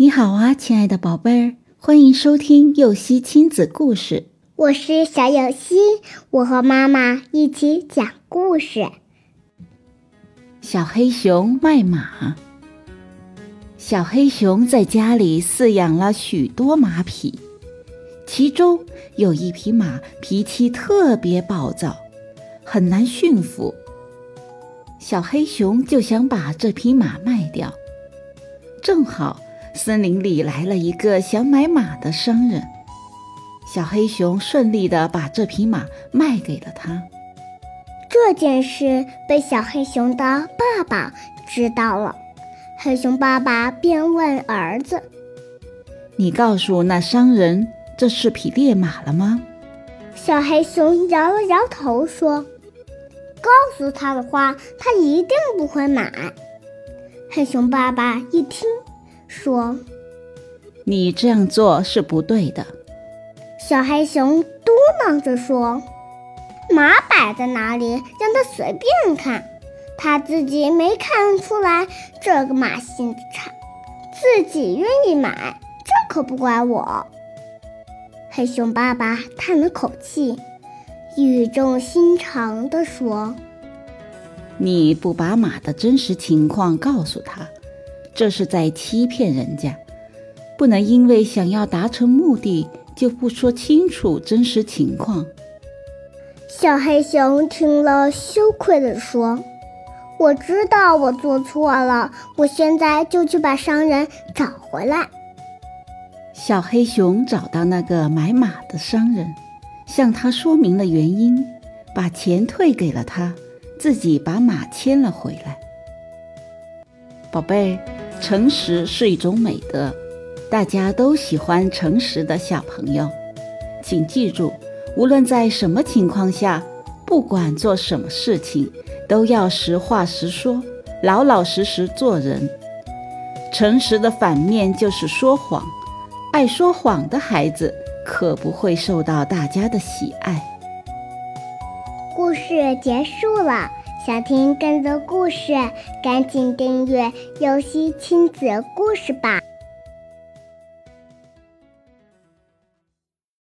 你好啊，亲爱的宝贝儿，欢迎收听幼熙亲子故事。我是小幼熙，我和妈妈一起讲故事。小黑熊卖马。小黑熊在家里饲养了许多马匹，其中有一匹马脾气特别暴躁，很难驯服。小黑熊就想把这匹马卖掉，正好。森林里来了一个想买马的商人，小黑熊顺利地把这匹马卖给了他。这件事被小黑熊的爸爸知道了，黑熊爸爸便问儿子：“你告诉那商人这是匹烈马了吗？”小黑熊摇了摇头说：“告诉他的话，他一定不会买。”黑熊爸爸一听。说：“你这样做是不对的。”小黑熊嘟囔着说：“马摆在哪里，让他随便看，他自己没看出来这个马性子差，自己愿意买，这可不怪我。”黑熊爸爸叹了口气，语重心长地说：“你不把马的真实情况告诉他。”这是在欺骗人家，不能因为想要达成目的就不说清楚真实情况。小黑熊听了，羞愧地说：“我知道我做错了，我现在就去把商人找回来。”小黑熊找到那个买马的商人，向他说明了原因，把钱退给了他，自己把马牵了回来。宝贝。诚实是一种美德，大家都喜欢诚实的小朋友。请记住，无论在什么情况下，不管做什么事情，都要实话实说，老老实实做人。诚实的反面就是说谎，爱说谎的孩子可不会受到大家的喜爱。故事结束了。想听更多故事，赶紧订阅“游戏亲子故事”吧。